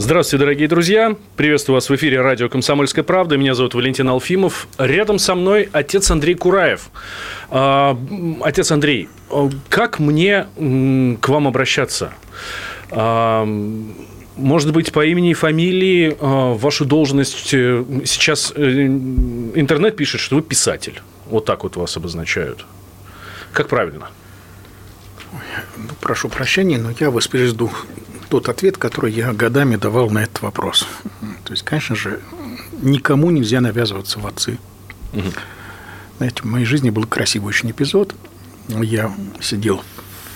Здравствуйте, дорогие друзья. Приветствую вас в эфире радио «Комсомольская правда». Меня зовут Валентин Алфимов. Рядом со мной отец Андрей Кураев. А, отец Андрей, а, как мне к вам обращаться? А, может быть, по имени и фамилии вашу должность э, сейчас э, интернет пишет, что вы писатель. Вот так вот вас обозначают. Как правильно? Ну, прошу прощения, но я воспроизведу тот ответ, который я годами давал на этот вопрос. То есть, конечно же, никому нельзя навязываться в отцы. Угу. Знаете, в моей жизни был красивый очень эпизод. Я сидел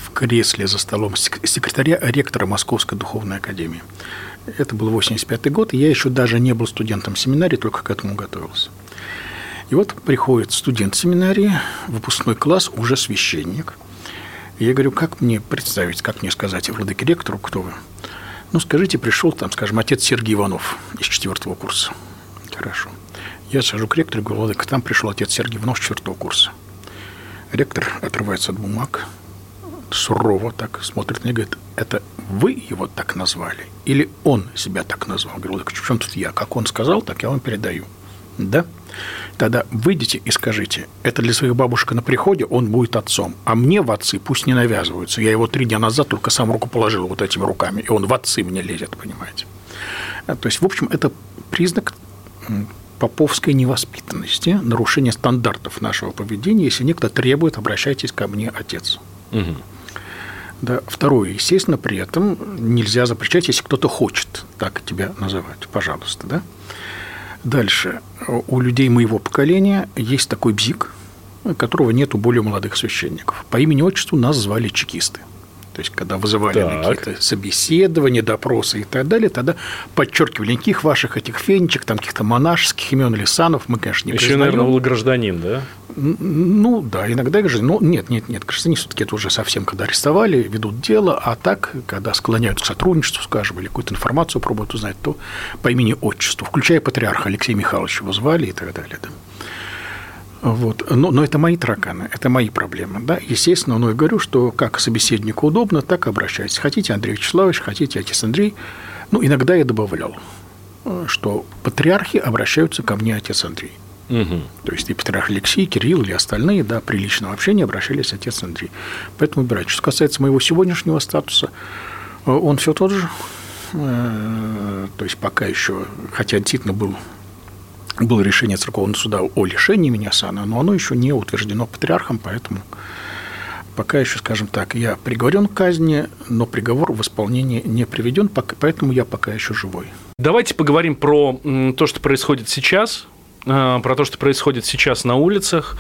в кресле за столом секретаря ректора Московской духовной академии. Это был 85 год, и я еще даже не был студентом семинарии, только к этому готовился. И вот приходит студент семинарии, выпускной класс, уже священник – я говорю, как мне представить, как мне сказать, владыке ректору, кто вы? Ну, скажите, пришел там, скажем, отец Сергей Иванов из четвертого курса. Хорошо. Я сажу к ректору, говорю, владыка, там пришел отец Сергей Иванов с четвертого курса. Ректор отрывается от бумаг, сурово так смотрит на меня и говорит, это вы его так назвали? Или он себя так назвал? Говорю, владыка, в чем тут я? Как он сказал, так я вам передаю. Да? Тогда выйдите и скажите, это для своих бабушек на приходе, он будет отцом. А мне в отцы пусть не навязываются. Я его три дня назад только сам руку положил вот этими руками, и он в отцы мне лезет, понимаете. А, то есть, в общем, это признак поповской невоспитанности, нарушение стандартов нашего поведения. Если некто требует, обращайтесь ко мне, отец. Угу. Да. Второе, естественно, при этом нельзя запрещать, если кто-то хочет так тебя называть. Пожалуйста, да? Дальше. У людей моего поколения есть такой бзик, которого нет у более молодых священников. По имени-отчеству нас звали чекисты. То есть, когда вызывали так. на какие-то собеседования, допросы и так далее, тогда подчеркивали никаких ваших этих фенечек, там каких-то монашеских имен или санов мы, конечно, не Еще, признаем. наверное, был гражданин, да? Ну, да, иногда гражданин. Но нет, нет, нет, гражданин все-таки это уже совсем, когда арестовали, ведут дело, а так, когда склоняют к сотрудничеству, скажем, или какую-то информацию пробуют узнать, то по имени-отчеству, включая патриарха Алексея Михайловича его звали и так далее. Да. Вот. Но, но это мои тараканы, это мои проблемы. Да? Естественно, но я говорю, что как собеседнику удобно, так обращайтесь. Хотите, Андрей Вячеславович, хотите, отец Андрей. Ну, иногда я добавлял, что патриархи обращаются ко мне, отец Андрей. Угу. То есть и патриарх Алексей, Кирилл или остальные, да, при личном общении обращались отец Андрей. Поэтому убирать. Что касается моего сегодняшнего статуса, он все тот же. Э, то есть пока еще, хотя действительно был было решение церковного суда о лишении меня сана, но оно еще не утверждено патриархом, поэтому пока еще, скажем так, я приговорен к казни, но приговор в исполнение не приведен, поэтому я пока еще живой. Давайте поговорим про то, что происходит сейчас, э, про то, что происходит сейчас на улицах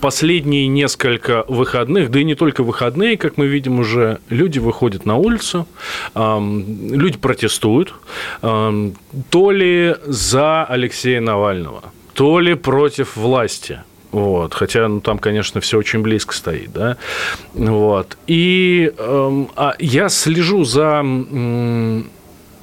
последние несколько выходных, да и не только выходные, как мы видим уже, люди выходят на улицу, люди протестуют, то ли за Алексея Навального, то ли против власти. Вот, хотя ну, там, конечно, все очень близко стоит, да. Вот. И э, а я слежу за, э,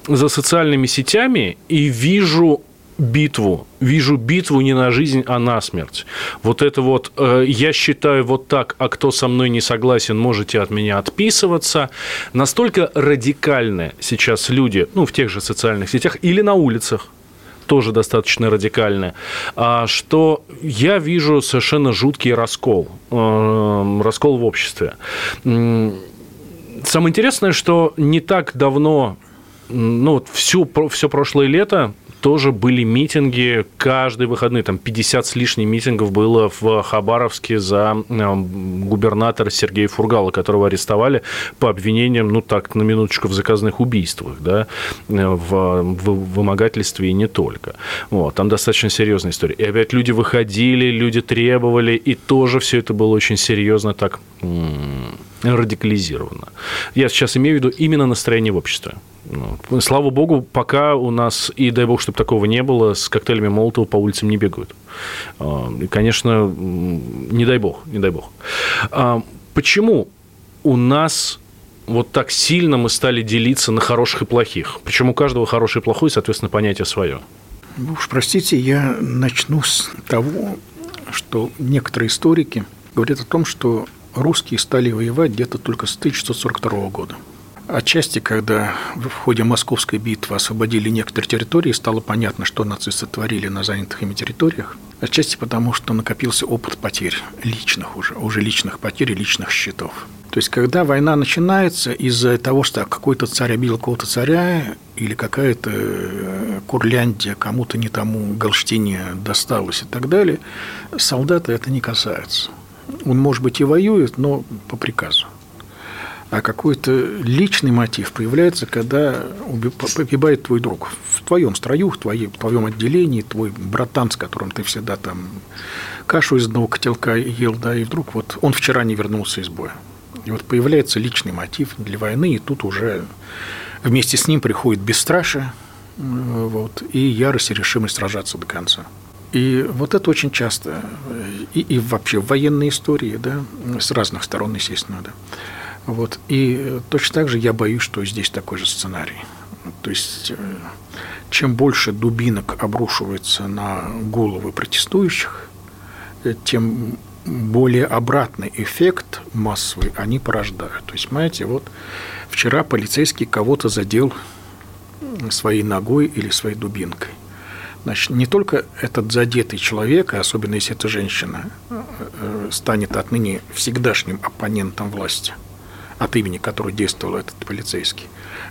за социальными сетями и вижу битву, вижу битву не на жизнь, а на смерть. Вот это вот, э, я считаю вот так, а кто со мной не согласен, можете от меня отписываться. Настолько радикальны сейчас люди, ну, в тех же социальных сетях или на улицах, тоже достаточно радикальны, а что я вижу совершенно жуткий раскол, э, раскол в обществе. Самое интересное, что не так давно ну, вот всю, все прошлое лето тоже были митинги каждый выходный. Там 50 с лишним митингов было в Хабаровске за губернатора Сергея Фургала, которого арестовали по обвинениям, ну так, на минуточку, в заказных убийствах, да, в, в вымогательстве и не только. Вот, там достаточно серьезная история. И опять люди выходили, люди требовали, и тоже все это было очень серьезно так радикализировано. Я сейчас имею в виду именно настроение в обществе. Ну, слава богу, пока у нас, и дай бог, чтобы такого не было, с коктейлями Молотова по улицам не бегают. А, конечно, не дай бог, не дай бог. А, почему у нас вот так сильно мы стали делиться на хороших и плохих? Причем у каждого хороший и плохой, соответственно, понятие свое. Ну уж простите, я начну с того, что некоторые историки говорят о том, что русские стали воевать где-то только с 1942 года. Отчасти, когда в ходе Московской битвы освободили некоторые территории, стало понятно, что нацисты творили на занятых ими территориях. Отчасти потому, что накопился опыт потерь личных уже, уже личных потерь и личных счетов. То есть, когда война начинается из-за того, что какой-то царь обидел какого-то царя, или какая-то э, Курляндия кому-то не тому Галштине досталась и так далее, солдата это не касается. Он, может быть, и воюет, но по приказу а какой-то личный мотив появляется, когда погибает твой друг в твоем строю, в, твоей, в твоем отделении, твой братан, с которым ты всегда там кашу из одного котелка ел, да, и вдруг вот он вчера не вернулся из боя. И вот появляется личный мотив для войны, и тут уже вместе с ним приходит бесстрашие вот, и ярость и решимость сражаться до конца. И вот это очень часто, и, и вообще в военной истории, да, с разных сторон, естественно, да, вот. И точно так же я боюсь, что здесь такой же сценарий. То есть, э, чем больше дубинок обрушивается на головы протестующих, э, тем более обратный эффект массовый они порождают. То есть, понимаете, вот вчера полицейский кого-то задел своей ногой или своей дубинкой. Значит, не только этот задетый человек, особенно если это женщина, э, станет отныне всегдашним оппонентом власти – от имени которого действовал этот полицейский,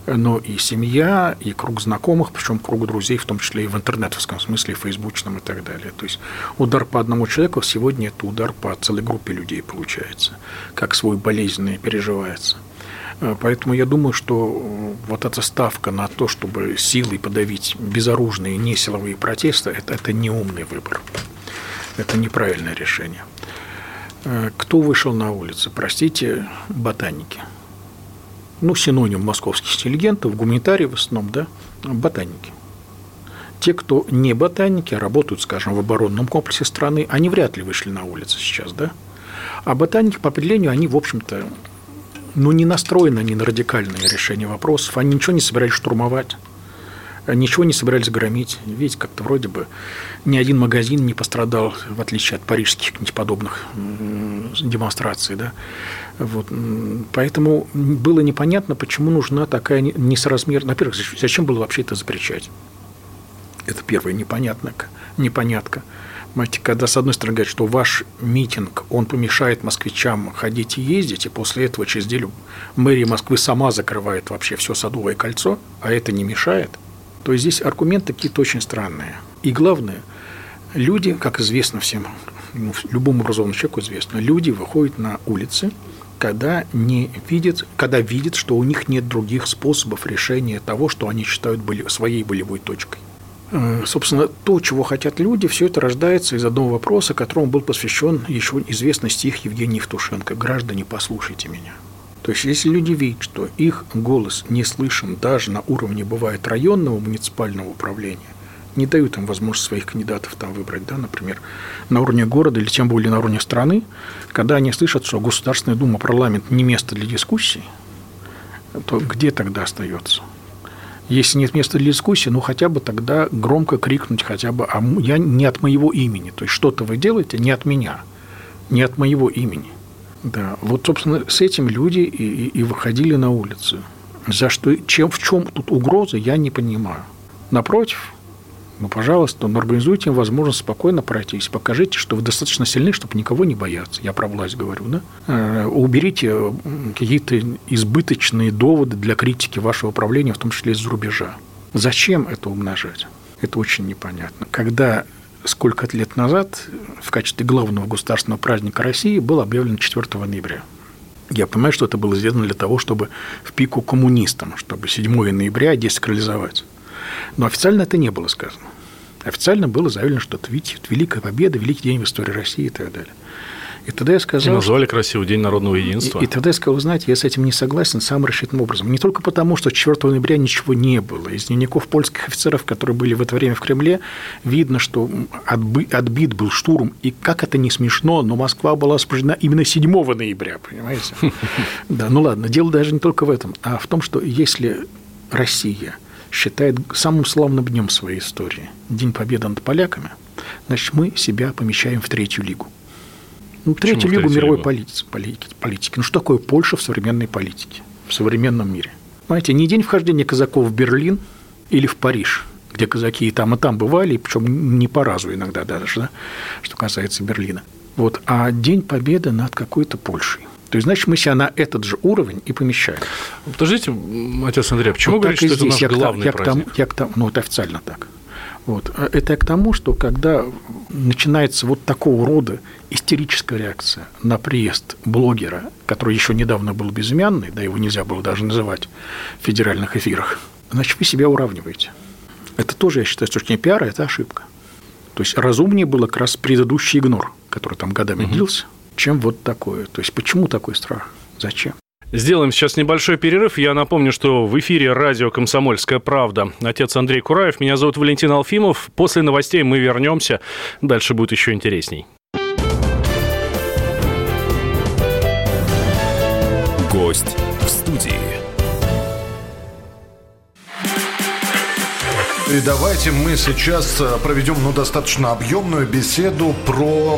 но и семья, и круг знакомых, причем круг друзей, в том числе и в интернетовском смысле, фейсбучном и так далее. То есть удар по одному человеку сегодня это удар по целой группе людей получается, как свой болезненный переживается. Поэтому я думаю, что вот эта ставка на то, чтобы силой подавить безоружные, несиловые протесты, это, это неумный выбор. Это неправильное решение. Э, кто вышел на улицы? Простите, ботаники. Ну, синоним московских интеллигентов, гуманитариев в основном, да, ботаники. Те, кто не ботаники, а работают, скажем, в оборонном комплексе страны, они вряд ли вышли на улицы сейчас, да? А ботаники, по определению, они, в общем-то, ну, не настроены они на радикальное решение вопросов, они ничего не собирались штурмовать ничего не собирались громить. Видите, как-то вроде бы ни один магазин не пострадал, в отличие от парижских подобных демонстраций. Да? Вот. Поэтому было непонятно, почему нужна такая несоразмерная... Во-первых, зачем было вообще это запрещать? Это первое непонятно, непонятка. Понимаете, когда с одной стороны говорят, что ваш митинг, он помешает москвичам ходить и ездить, и после этого через неделю мэрия Москвы сама закрывает вообще все Садовое кольцо, а это не мешает – то есть здесь аргументы какие-то очень странные. И главное, люди, как известно всем, ну, любому образованному человеку известно, люди выходят на улицы, когда не видят, когда видят, что у них нет других способов решения того, что они считают были, своей болевой точкой. Э, собственно, то, чего хотят люди, все это рождается из одного вопроса, которому был посвящен еще известный стих Евгения Евтушенко «Граждане, послушайте меня». То есть, если люди видят, что их голос не слышен даже на уровне, бывает, районного муниципального управления, не дают им возможность своих кандидатов там выбрать, да, например, на уровне города или тем более на уровне страны, когда они слышат, что Государственная Дума, парламент не место для дискуссий, то где тогда остается? Если нет места для дискуссии, ну хотя бы тогда громко крикнуть хотя бы, а я не от моего имени. То есть что-то вы делаете не от меня, не от моего имени. Да, вот, собственно, с этим люди и, и, и выходили на улицу. За что, чем, в чем тут угроза, я не понимаю. Напротив, ну, пожалуйста, ну, организуйте им возможность спокойно пройтись. Покажите, что вы достаточно сильны, чтобы никого не бояться. Я про власть говорю, да? Э, уберите какие-то избыточные доводы для критики вашего управления, в том числе из-за рубежа. Зачем это умножать? Это очень непонятно. Когда сколько лет назад в качестве главного государственного праздника России был объявлен 4 ноября. Я понимаю, что это было сделано для того, чтобы в пику коммунистам, чтобы 7 ноября десакрализовать. Но официально это не было сказано. Официально было заявлено, что это, видите, Великая Победа, Великий день в истории России и так далее. И тогда я сказал... И назвали красивый День народного единства. И, и тогда я сказал, вы знаете, я с этим не согласен самым рассчитанным образом. Не только потому, что 4 ноября ничего не было. Из дневников польских офицеров, которые были в это время в Кремле, видно, что отбит был штурм. И как это не смешно, но Москва была освобождена именно 7 ноября, понимаете? Да, ну ладно, дело даже не только в этом, а в том, что если Россия считает самым славным днем своей истории День Победы над поляками, значит, мы себя помещаем в третью лигу. Ну, третью лигу мировой политики, политики, политики. Ну, что такое Польша в современной политике, в современном мире? Знаете, не день вхождения казаков в Берлин или в Париж, где казаки и там, и там бывали, причем не по разу иногда даже, да, что касается Берлина. Вот, а день победы над какой-то Польшей. То есть, значит, мы себя на этот же уровень и помещаем. Подождите, отец Андрей, а почему вот говорите, что это наш я главный я праздник? К тому, я к тому, ну, это официально так. Вот. А это к тому, что когда начинается вот такого рода истерическая реакция на приезд блогера, который еще недавно был безымянный, да его нельзя было даже называть в федеральных эфирах, значит, вы себя уравниваете. Это тоже, я считаю, с точки зрения пиара, это ошибка. То есть разумнее было как раз предыдущий игнор, который там годами угу. длился, чем вот такое. То есть почему такой страх? Зачем? Сделаем сейчас небольшой перерыв. Я напомню, что в эфире радио «Комсомольская правда». Отец Андрей Кураев, меня зовут Валентин Алфимов. После новостей мы вернемся. Дальше будет еще интересней. Гость в студии. И давайте мы сейчас э, проведем ну, достаточно объемную беседу про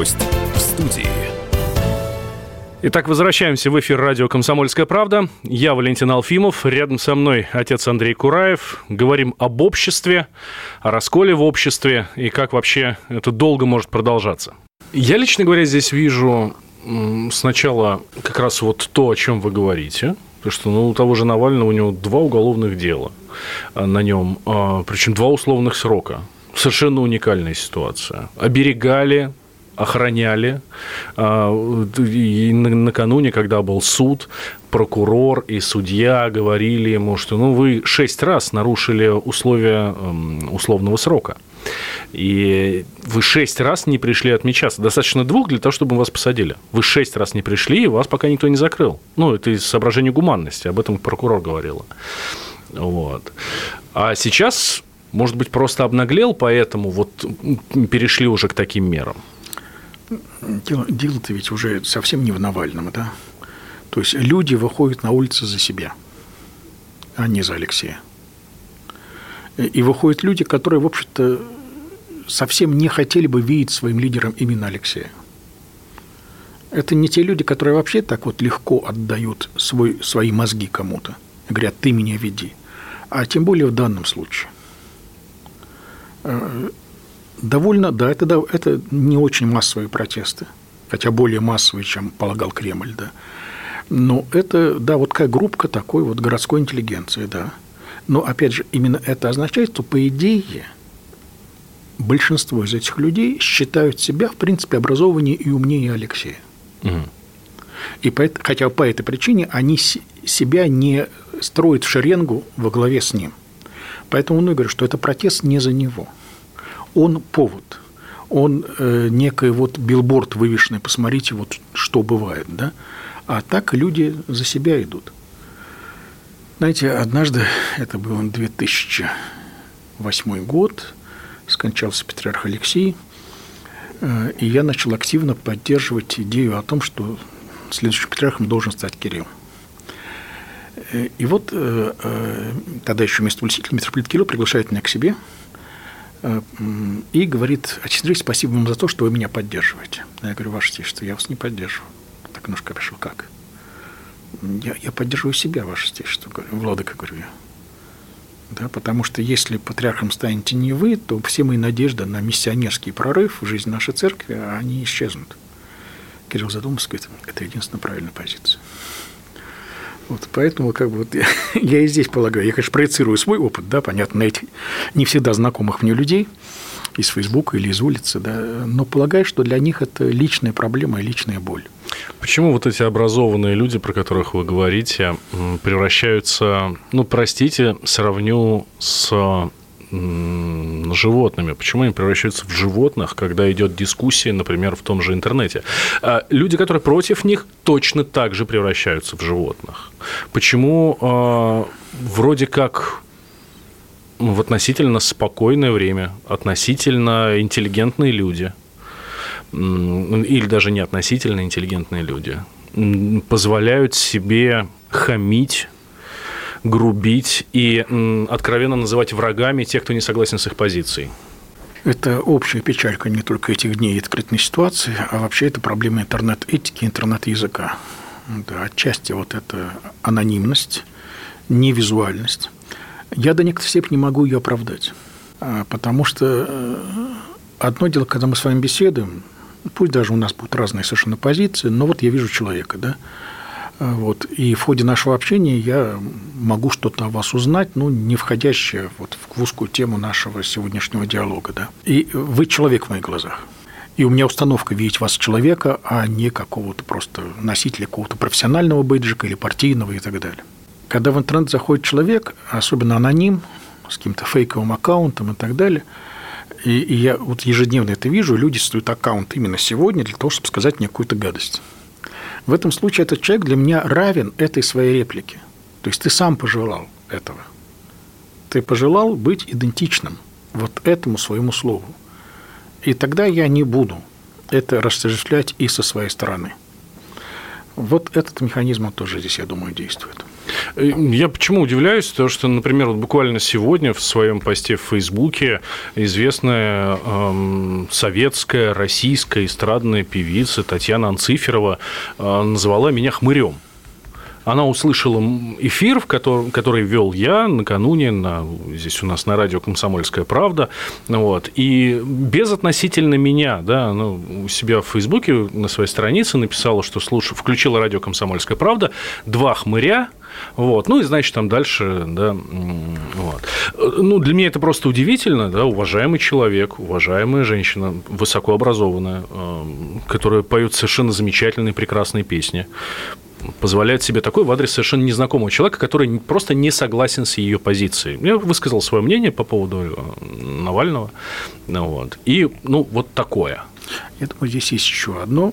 Гость в студии. Итак, возвращаемся в эфир радио «Комсомольская правда». Я Валентин Алфимов, рядом со мной отец Андрей Кураев. Говорим об обществе, о расколе в обществе и как вообще это долго может продолжаться. Я, лично говоря, здесь вижу сначала как раз вот то, о чем вы говорите, Потому что ну, у того же Навального у него два уголовных дела а, на нем, а, причем два условных срока. Совершенно уникальная ситуация. Оберегали охраняли. А, и накануне, когда был суд, прокурор и судья говорили ему, что ну, вы шесть раз нарушили условия эм, условного срока. И вы шесть раз не пришли отмечаться. Достаточно двух для того, чтобы вас посадили. Вы шесть раз не пришли, и вас пока никто не закрыл. Ну, это из соображения гуманности. Об этом прокурор говорила. Вот. А сейчас, может быть, просто обнаглел, поэтому вот перешли уже к таким мерам. Дело, дело-то ведь уже совсем не в Навальном, да? То есть люди выходят на улицы за себя, а не за Алексея. И выходят люди, которые, в общем-то, совсем не хотели бы видеть своим лидером именно Алексея. Это не те люди, которые вообще так вот легко отдают свой, свои мозги кому-то говорят, ты меня веди. А тем более в данном случае. Довольно, да, это, это не очень массовые протесты, хотя более массовые, чем полагал Кремль, да. Но это, да, вот как группка такой вот городской интеллигенции, да. Но, опять же, именно это означает, что, по идее, большинство из этих людей считают себя, в принципе, образованнее и умнее Алексея. Угу. И по, хотя по этой причине они себя не строят в шеренгу во главе с ним. Поэтому он и говорит, что это протест не за него – он повод, он э, некий вот билборд вывешенный, посмотрите, вот что бывает, да, а так люди за себя идут. Знаете, однажды, это был 2008 год, скончался патриарх Алексей, э, и я начал активно поддерживать идею о том, что следующим патриархом должен стать Кирилл. Э, и вот э, тогда еще местополититель митрополит Кирилл приглашает меня к себе – Э, и говорит, Отец спасибо вам за то, что вы меня поддерживаете. Я говорю, Ваше Отечество, я вас не поддерживаю. Так немножко пишу, как? Я, я поддерживаю себя, Ваше Отечество, говорю, Владыка, говорю я. Да, потому что если патриархом станете не вы, то все мои надежды на миссионерский прорыв в жизнь нашей церкви, они исчезнут. Кирилл задумался, говорит, это единственная правильная позиция. Вот, поэтому как бы вот я, я и здесь полагаю, я, конечно, проецирую свой опыт, да, понятно, на этих не всегда знакомых мне людей из Фейсбука или из улицы, да, но полагаю, что для них это личная проблема и личная боль. Почему вот эти образованные люди, про которых вы говорите, превращаются, ну, простите, сравню с животными? Почему они превращаются в животных, когда идет дискуссия, например, в том же интернете? А люди, которые против них, точно так же превращаются в животных. Почему э, вроде как в относительно спокойное время, относительно интеллигентные люди, или даже не относительно интеллигентные люди, позволяют себе хамить грубить и откровенно называть врагами тех, кто не согласен с их позицией. Это общая печалька не только этих дней и открытной ситуации, а вообще это проблема интернет-этики, интернет-языка. Да, отчасти вот эта анонимность, невизуальность. Я до некоторой степени могу ее оправдать. А, потому что э, одно дело, когда мы с вами беседуем, пусть даже у нас будут разные совершенно позиции, но вот я вижу человека, да, вот. И в ходе нашего общения я могу что-то о вас узнать, ну, не входящее вот в узкую тему нашего сегодняшнего диалога. Да. И вы человек в моих глазах. И у меня установка видеть вас человека, а не какого-то просто носителя какого-то профессионального бейджика или партийного и так далее. Когда в интернет заходит человек, особенно аноним, с каким-то фейковым аккаунтом и так далее, и, и я вот ежедневно это вижу, люди создают аккаунт именно сегодня для того, чтобы сказать мне какую-то гадость. В этом случае этот человек для меня равен этой своей реплике. То есть ты сам пожелал этого. Ты пожелал быть идентичным вот этому своему слову. И тогда я не буду это расширять и со своей стороны. Вот этот механизм тоже здесь, я думаю, действует. Э, я почему удивляюсь, то что, например, вот буквально сегодня в своем посте в Фейсбуке известная эм, советская, российская эстрадная певица Татьяна Анциферова э, назвала меня хмырем она услышала эфир, в котором, который вел я накануне, на, здесь у нас на радио «Комсомольская правда», вот, и безотносительно меня, да, она у себя в Фейсбуке на своей странице написала, что слушай, включила радио «Комсомольская правда», два хмыря, вот. Ну и, значит, там дальше, да, вот. Ну, для меня это просто удивительно, да, уважаемый человек, уважаемая женщина, высокообразованная, которая поет совершенно замечательные, прекрасные песни позволяет себе такой в адрес совершенно незнакомого человека, который просто не согласен с ее позицией. Я высказал свое мнение по поводу э, Навального. Вот. И, ну, вот такое. Я думаю, здесь есть еще одно.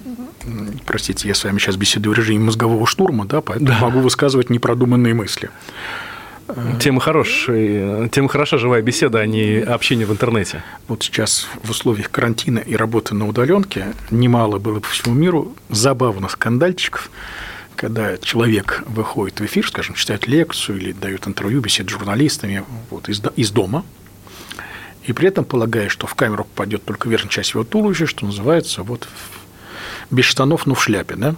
Простите, я с вами сейчас беседую в режиме мозгового штурма, да, поэтому да. могу высказывать непродуманные мысли. Тема хорошая, тема хороша живая беседа, а не общение в интернете. Вот сейчас в условиях карантина и работы на удаленке немало было по всему миру забавных скандальчиков, когда человек выходит в эфир, скажем, читает лекцию или дает интервью, беседует с журналистами вот, из, из дома, и при этом полагая, что в камеру попадет только верхняя часть его туловища, что называется, вот без штанов, но в шляпе, да?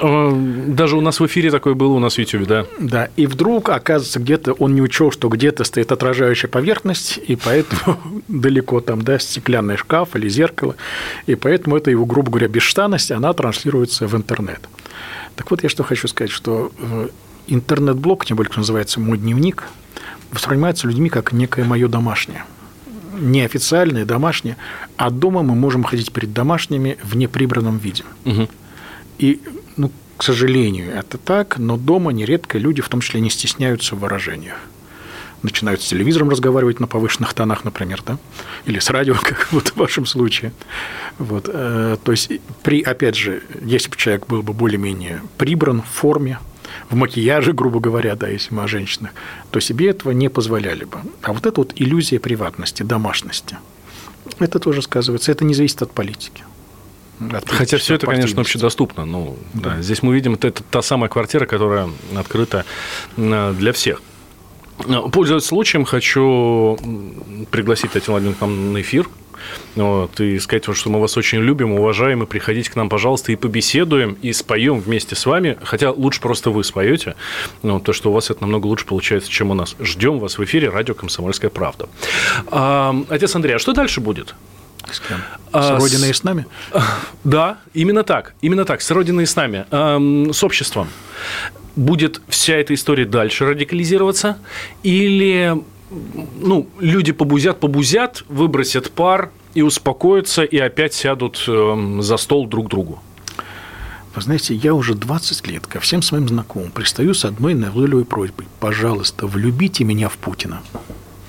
А, даже у нас в эфире такое было, у нас в YouTube, да. Да, и вдруг, оказывается, где-то он не учел, что где-то стоит отражающая поверхность, и поэтому далеко там, да, стеклянный шкаф или зеркало, и поэтому это его, грубо говоря, бесштанность, она транслируется в интернет. Так вот, я что хочу сказать, что э, интернет-блог, тем более, как называется «Мой дневник», воспринимается людьми как некое мое домашнее. Неофициальное, домашнее, а дома мы можем ходить перед домашними в неприбранном виде. Угу. И, ну, к сожалению, это так, но дома нередко люди, в том числе, не стесняются в выражениях начинают с телевизором разговаривать на повышенных тонах, например, да, или с радио, как вот в вашем случае. Вот. Э, то есть, при, опять же, если бы человек был бы более-менее прибран в форме, в макияже, грубо говоря, да, если мы о женщинах, то себе этого не позволяли бы. А вот эта вот иллюзия приватности, домашности, это тоже сказывается. Это не зависит от политики. От Хотя все это, конечно, общедоступно. Ну, да. Да, здесь мы видим, это, это та самая квартира, которая открыта э, для всех. Пользуясь случаем, хочу пригласить Татьяну Владимировну к нам на эфир Вот, и сказать, что мы вас очень любим, уважаем, и приходите к нам, пожалуйста, и побеседуем, и споем вместе с вами. Хотя лучше просто вы споете, но то, что у вас это намного лучше получается, чем у нас. Ждем вас в эфире радио «Комсомольская правда». А, отец Андрей, а что дальше будет? С кем? А, с Родиной и с нами? Да, именно так. Именно так, с Родиной и с нами. С обществом. Будет вся эта история дальше радикализироваться? Или ну, люди побузят, побузят, выбросят пар и успокоятся, и опять сядут за стол друг к другу? Вы знаете, я уже 20 лет ко всем своим знакомым пристаю с одной назойливой просьбой. Пожалуйста, влюбите меня в Путина.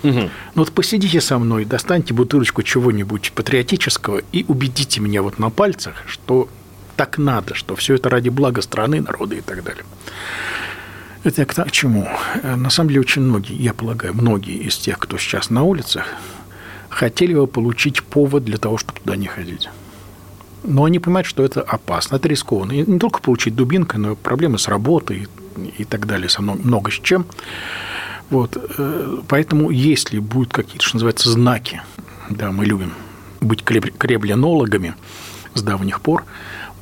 Угу. Ну вот посидите со мной, достаньте бутылочку чего-нибудь патриотического и убедите меня вот на пальцах, что так надо, что все это ради блага страны, народа и так далее. Это я к чему? Э, на самом деле очень многие, я полагаю, многие из тех, кто сейчас на улицах, хотели бы получить повод для того, чтобы туда не ходить. Но они понимают, что это опасно, это рискованно. И не только получить дубинкой, но и проблемы с работой и так далее, со много, много с чем. Вот. Э, поэтому, если будут какие-то, что называется, знаки, да, мы любим быть кребленологами с давних пор,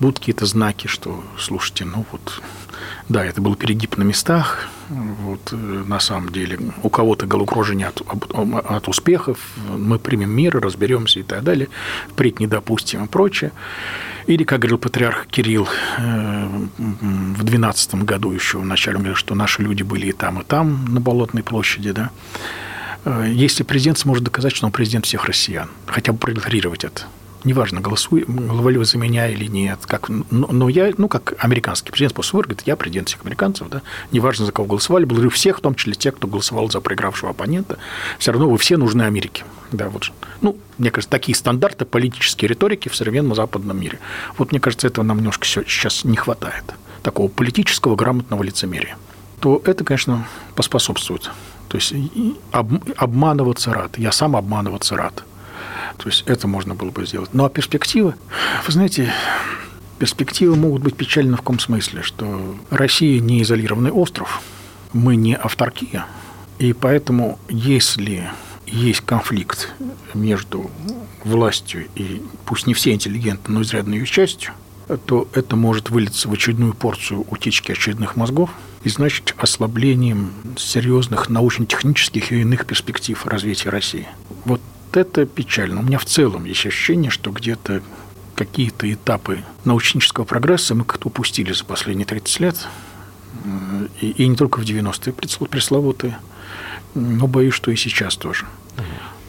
будут какие-то знаки, что, слушайте, ну вот да, это был перегиб на местах. Вот, э, на самом деле, у кого-то головокружение от, от успехов, мы примем мир, разберемся и так далее, впредь не допустим и прочее. Или, как говорил патриарх Кирилл э, в 12 году еще, в начале, что наши люди были и там, и там, на Болотной площади, да. Э, если президент сможет доказать, что он президент всех россиян, хотя бы проигнорировать это, неважно, голосовали вы за меня или нет, как, но, но я, ну, как американский президент после выборов, говорит, я президент всех американцев, да, неважно, за кого голосовали, благодарю всех, в том числе тех, кто голосовал за проигравшего оппонента, все равно вы все нужны Америке. Да, вот, ну, мне кажется, такие стандарты политической риторики в современном западном мире. Вот, мне кажется, этого нам немножко сейчас не хватает, такого политического грамотного лицемерия. То это, конечно, поспособствует. То есть обманываться рад. Я сам обманываться рад. То есть это можно было бы сделать. Ну а перспективы, вы знаете, перспективы могут быть печальны в каком смысле, что Россия не изолированный остров, мы не авторкия, и поэтому если есть конфликт между властью и, пусть не все интеллигентны, но изрядной ее частью, то это может вылиться в очередную порцию утечки очередных мозгов и значит ослаблением серьезных научно-технических и иных перспектив развития России. Вот это печально. У меня в целом есть ощущение, что где-то какие-то этапы научнического прогресса мы как-то упустили за последние 30 лет. И, и не только в 90-е пресловутые, но боюсь, что и сейчас тоже. Угу.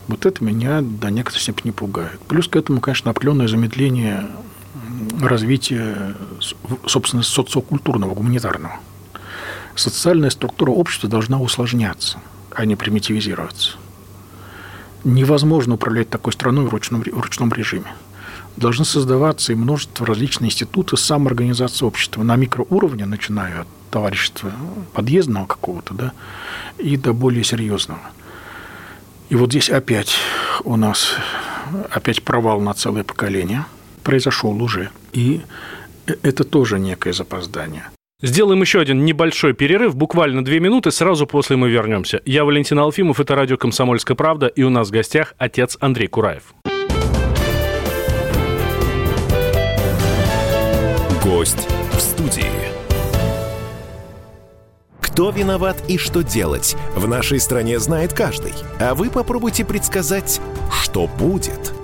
Вот это меня до некоторой степени пугает. Плюс к этому, конечно, определенное замедление развития, собственно, социокультурного, гуманитарного. Социальная структура общества должна усложняться, а не примитивизироваться невозможно управлять такой страной в ручном, в ручном режиме. Должны создаваться и множество различных институтов самоорганизации общества на микроуровне, начиная от товарищества подъездного какого-то, да, и до более серьезного. И вот здесь опять у нас опять провал на целое поколение произошел уже. И это тоже некое запоздание. Сделаем еще один небольшой перерыв, буквально две минуты, сразу после мы вернемся. Я Валентин Алфимов, это радио «Комсомольская правда», и у нас в гостях отец Андрей Кураев. Гость в студии. Кто виноват и что делать, в нашей стране знает каждый. А вы попробуйте предсказать, что будет –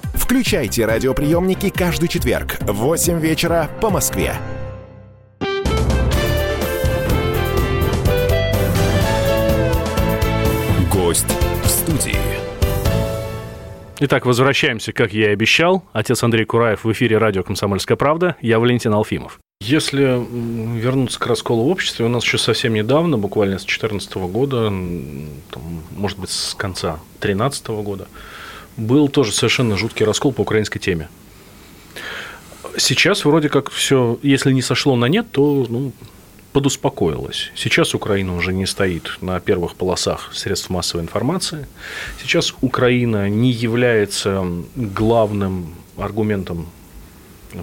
Включайте радиоприемники каждый четверг в 8 вечера по Москве. Гость в студии. Итак, возвращаемся, как я и обещал. Отец Андрей Кураев в эфире радио «Комсомольская правда». Я Валентин Алфимов. Если вернуться к расколу в обществе, у нас еще совсем недавно, буквально с 2014 года, там, может быть, с конца 2013 года, был тоже совершенно жуткий раскол по украинской теме. Сейчас вроде как все, если не сошло на нет, то ну, подуспокоилась. Сейчас Украина уже не стоит на первых полосах средств массовой информации. Сейчас Украина не является главным аргументом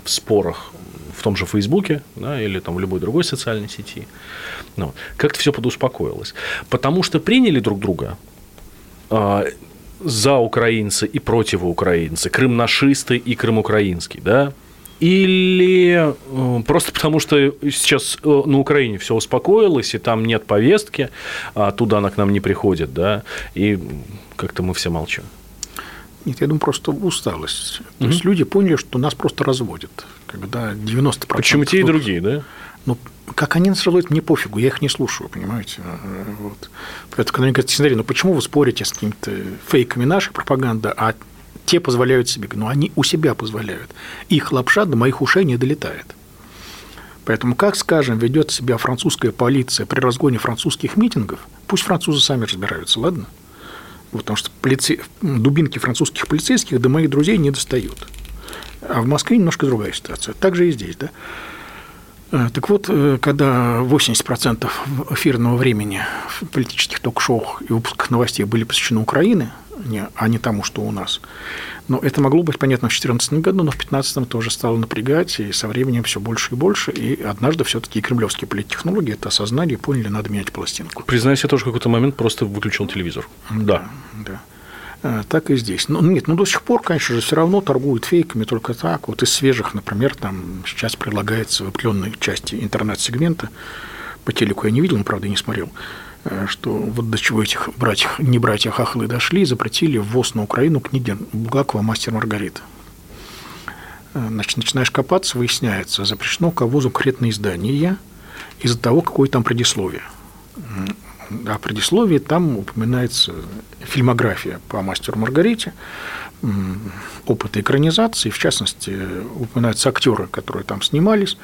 в спорах в том же Фейсбуке да, или там в любой другой социальной сети. Ну, как-то все подуспокоилось. Потому что приняли друг друга э, за украинцы и противоукраинцы, крым-нашисты и крым-украинский, да, или э, просто потому, что сейчас э, на Украине все успокоилось, и там нет повестки, а туда она к нам не приходит, да, и как-то мы все молчим. Нет, я думаю, просто усталость. То угу. есть люди поняли, что нас просто разводят. Когда 90%... Почему те и другие, да? Ну, как они нас разводят, мне пофигу, я их не слушаю, понимаете. Вот. Поэтому, когда мне говорят, смотри, ну почему вы спорите с какими-то фейками нашей пропаганды, а те позволяют себе. Но они у себя позволяют. Их лапша до моих ушей не долетает. Поэтому как, скажем, ведет себя французская полиция при разгоне французских митингов, пусть французы сами разбираются, ладно? Потому что полице... дубинки французских полицейских до моих друзей не достают. А в Москве немножко другая ситуация. Так же и здесь, да? Э, так вот, э, когда 80% эфирного времени в политических ток-шоу и выпусках новостей были посвящены Украине, а не тому, что у нас. Но это могло быть понятно в 2014 году, но в 2015 тоже стало напрягать, и со временем все больше и больше. И однажды все-таки кремлевские политтехнологии это осознали и поняли, надо менять пластинку. Признаюсь, я тоже в какой-то момент просто выключил телевизор. Да, да. Э, так и здесь. Ну, нет, ну до сих пор, конечно же, все равно торгуют фейками только так. Вот из свежих, например, там сейчас предлагается в определенной части интернет-сегмента, по телеку я не видел, но, правда, не смотрел, Э, что вот до чего этих братьев, не братья Хахлы дошли, запретили ввоз на Украину книги Булгакова «Мастер Маргарита». Э, значит, начинаешь копаться, выясняется, запрещено к ввозу конкретное издание из-за того, какое там предисловие. А предисловие там упоминается фильмография по «Мастеру Маргарите», опыт экранизации, в частности, упоминаются актеры, которые там снимались,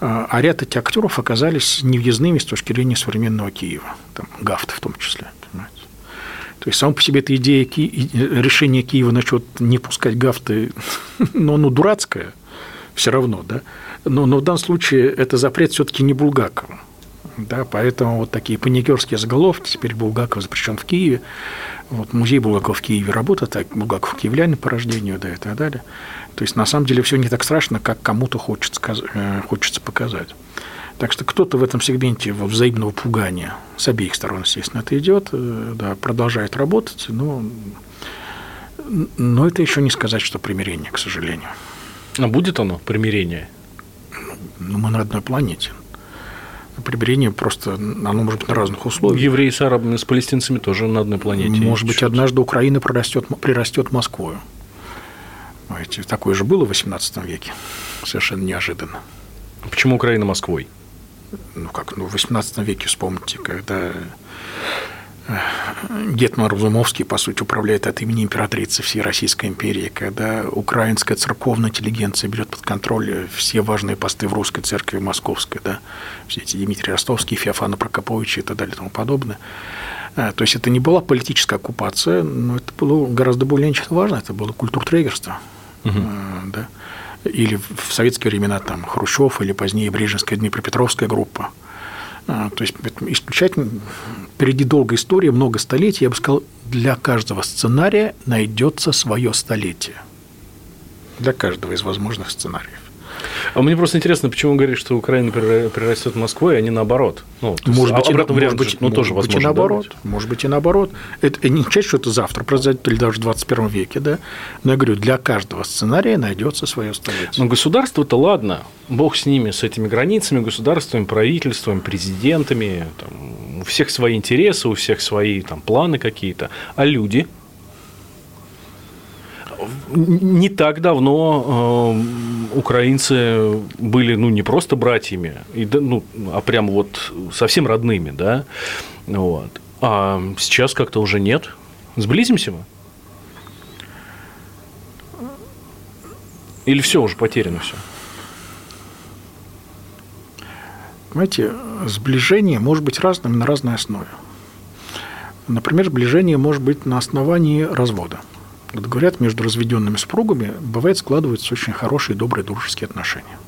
а, а ряд этих актеров оказались невъездными с точки зрения современного Киева, там, Гафта в том числе. Понимаете? То есть, сама по себе эта идея Ки... решения Киева насчет не пускать Гафты, но оно дурацкое все равно, да. Но, но в данном случае это запрет все-таки не Булгакова. Да, поэтому вот такие паникерские заголовки, теперь Булгаков запрещен в Киеве, вот музей Булгакова в Киеве работает, так Булгаков киевлянин по рождению, да, и так далее. То есть, на самом деле, все не так страшно, как кому-то хочется, э, хочется показать. Так что кто-то в этом сегменте взаимного пугания с обеих сторон, естественно, это идет, э, да, продолжает работать, но, но это еще не сказать, что примирение, к сожалению. А будет оно, примирение? Ну, мы на одной планете. Примирение просто, оно может быть на разных условиях. Евреи с арабами, с палестинцами тоже на одной планете. Может быть, однажды Украина прирастет, прирастет Москвою. Знаете, такое же было в XVIII веке, совершенно неожиданно. Почему Украина Москвой? Ну как, ну в XVIII веке вспомните, когда Гетман Разумовский, по сути, управляет от имени императрицы всей Российской империи, когда украинская церковная интеллигенция берет под контроль все важные посты в русской церкви московской, да, все эти Дмитрий Ростовский, Феофана Прокоповича и так далее и тому подобное. Э, то есть это не была политическая оккупация, но это было гораздо более важно, это было культуртрегерство угу. да, или в советские времена там Хрущев или позднее Брежневская Днепропетровская группа. А, то есть исключать впереди долгая история, много столетий. Я бы сказал, для каждого сценария найдется свое столетие. Для каждого из возможных сценариев. А мне просто интересно, почему вы говорите, что Украина прирастет Москвой, а не наоборот? Ну, может быть, обратно может быть, ну, тоже может возможно, быть и наоборот. Да, может быть и наоборот. Это не означает, что это завтра произойдет или даже в 21 веке, да. Но я говорю, для каждого сценария найдется свое столетие. Но государство-то ладно, бог с ними, с этими границами, государствами, правительствами, президентами, там, у всех свои интересы, у всех свои там, планы какие-то. А люди – не так давно э, украинцы были, ну, не просто братьями, ну, а прям вот совсем родными, да, вот. А сейчас как-то уже нет. Сблизимся мы? Или все уже потеряно все? Понимаете, сближение может быть разным на разной основе. Например, сближение может быть на основании развода. Вот говорят, между разведенными супругами бывает складываются очень хорошие, добрые, дружеские отношения.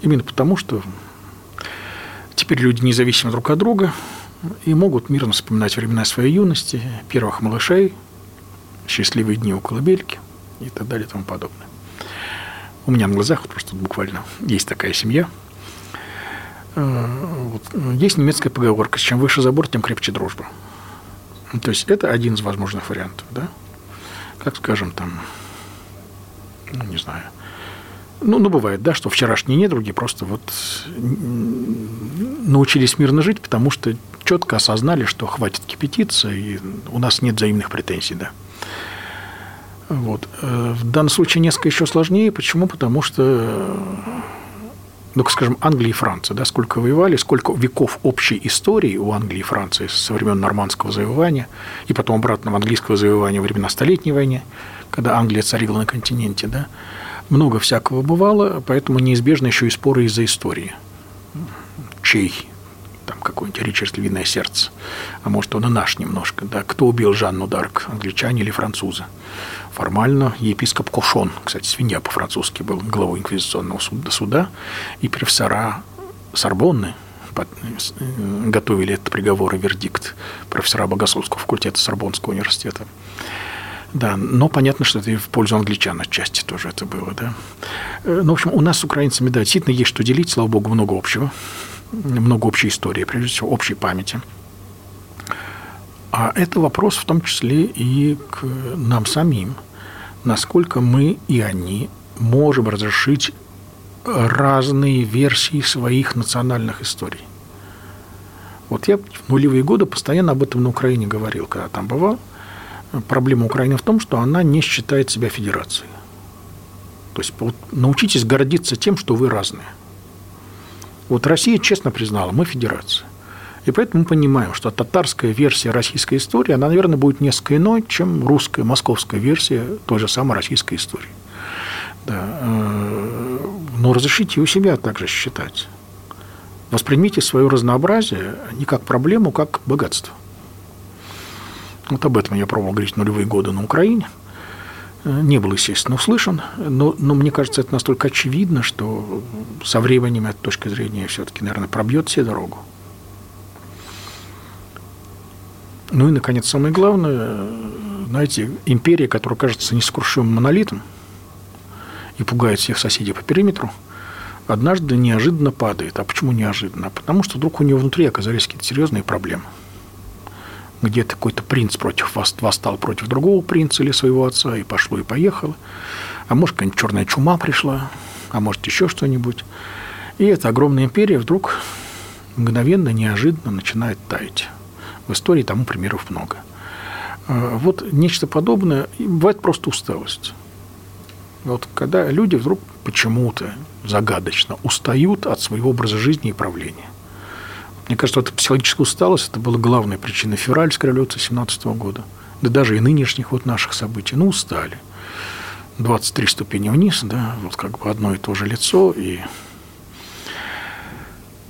Именно потому, что теперь люди независимы друг от друга и могут мирно вспоминать времена своей юности, первых малышей, счастливые дни у колыбельки и так далее и тому подобное. У меня на глазах просто буквально есть такая семья. Э, вот. Есть немецкая поговорка, чем выше забор, тем крепче дружба. То есть это один из возможных вариантов, да? Как скажем, там, ну, не знаю, ну, ну, бывает, да, что вчерашние недруги просто вот научились мирно жить, потому что четко осознали, что хватит кипятиться, и у нас нет взаимных претензий, да. Вот. Э, в данном случае несколько еще сложнее. Почему? Потому что ну, скажем, Англия и Франция, да, сколько воевали, сколько веков общей истории у Англии и Франции со времен нормандского завоевания и потом обратного английского завоевания во времена Столетней войны, когда Англия царила на континенте, да, много всякого бывало, поэтому неизбежно еще и споры из-за истории. Чей там какое-нибудь Ричард Львиное сердце, а может, он и наш немножко, да, кто убил Жанну Дарк, англичане или французы. Формально епископ Кошон, кстати, свинья по-французски, был главой инквизиционного суда, и профессора Сорбонны э, готовили этот приговор и вердикт профессора богословского факультета Сорбонского университета. Да, но понятно, что это и в пользу англичан отчасти тоже это было, да. Э, ну, в общем, у нас с украинцами, да, действительно есть что делить, слава богу, много общего много общей истории, прежде всего, общей памяти. А это вопрос в том числе и к нам самим, насколько мы и они можем разрешить разные версии своих национальных историй. Вот я в нулевые годы постоянно об этом на Украине говорил, когда там бывал. Проблема Украины в том, что она не считает себя федерацией. То есть вот, научитесь гордиться тем, что вы разные. Вот Россия честно признала, мы федерация. И поэтому мы понимаем, что татарская версия российской истории, она, наверное, будет несколько иной, чем русская, московская версия той же самой российской истории. Да. Э, но разрешите у себя также считать. Воспримите свое разнообразие не как проблему, как богатство. Вот об этом я пробовал говорить в нулевые годы на Украине – не был, естественно, услышан, но, но мне кажется, это настолько очевидно, что со временем эта точка зрения все-таки, наверное, пробьет все дорогу. Ну и, наконец, самое главное, знаете, империя, которая кажется нескрушимым монолитом и пугает всех соседей по периметру, однажды неожиданно падает. А почему неожиданно? Потому что вдруг у нее внутри оказались какие-то серьезные проблемы – где-то какой-то принц против вас восстал против другого принца или своего отца, и пошло и поехало. А может, какая-нибудь черная чума пришла, а может, еще что-нибудь. И эта огромная империя вдруг мгновенно, неожиданно начинает таять. В истории тому примеров много. А, вот нечто подобное, бывает просто усталость. Вот когда люди вдруг почему-то загадочно устают от своего образа жизни и правления. Мне кажется, эта психологическая усталость – это была главная причина февральской революции 17 года. Да даже и нынешних вот наших событий. Ну, устали. 23 ступени вниз, да, вот как бы одно и то же лицо, и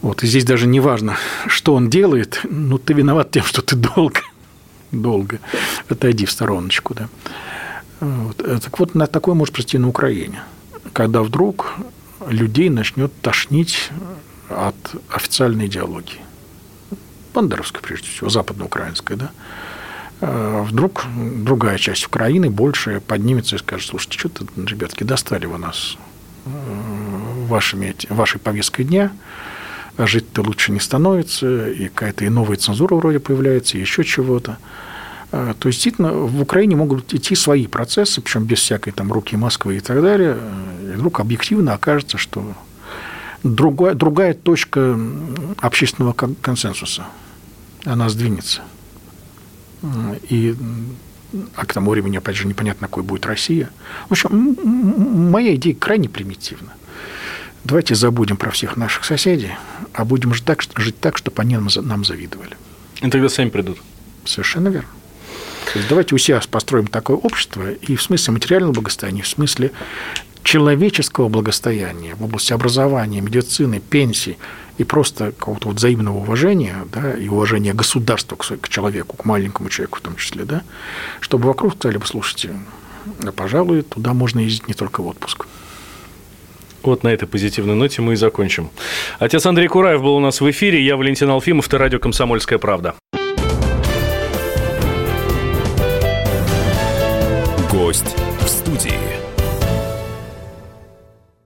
вот, и здесь даже не важно, что он делает, ну, ты виноват тем, что ты долго, долго отойди в стороночку, да. Вот. Так вот, на такое может прийти на Украине, когда вдруг людей начнет тошнить от официальной идеологии. Бандеровская, прежде всего, западноукраинская, да, а вдруг другая часть Украины, большая, поднимется и скажет, слушайте, что-то, ребятки, достали вы нас э, вашими, вашей повесткой дня, а жить-то лучше не становится, и какая-то и новая цензура вроде появляется, и еще чего-то. А, то есть, действительно, в Украине могут идти свои процессы, причем без всякой там руки Москвы и так далее, и вдруг объективно окажется, что другая, другая точка общественного консенсуса. Она сдвинется. И а к тому времени, опять же, непонятно, какой будет Россия. В общем, моя идея крайне примитивна. Давайте забудем про всех наших соседей, а будем жить так, жить так чтобы они нам завидовали. И тогда сами придут. Совершенно верно. То есть давайте у себя построим такое общество и в смысле материального благосостояния, в смысле человеческого благосостояния в области образования, медицины, пенсий и просто какого-то вот взаимного уважения да, и уважения государства к, человеку, к маленькому человеку в том числе, да, чтобы вокруг сказали бы, слушайте, пожалуй, туда можно ездить не только в отпуск. Вот на этой позитивной ноте мы и закончим. Отец Андрей Кураев был у нас в эфире. Я Валентин Алфимов, это радио «Комсомольская правда».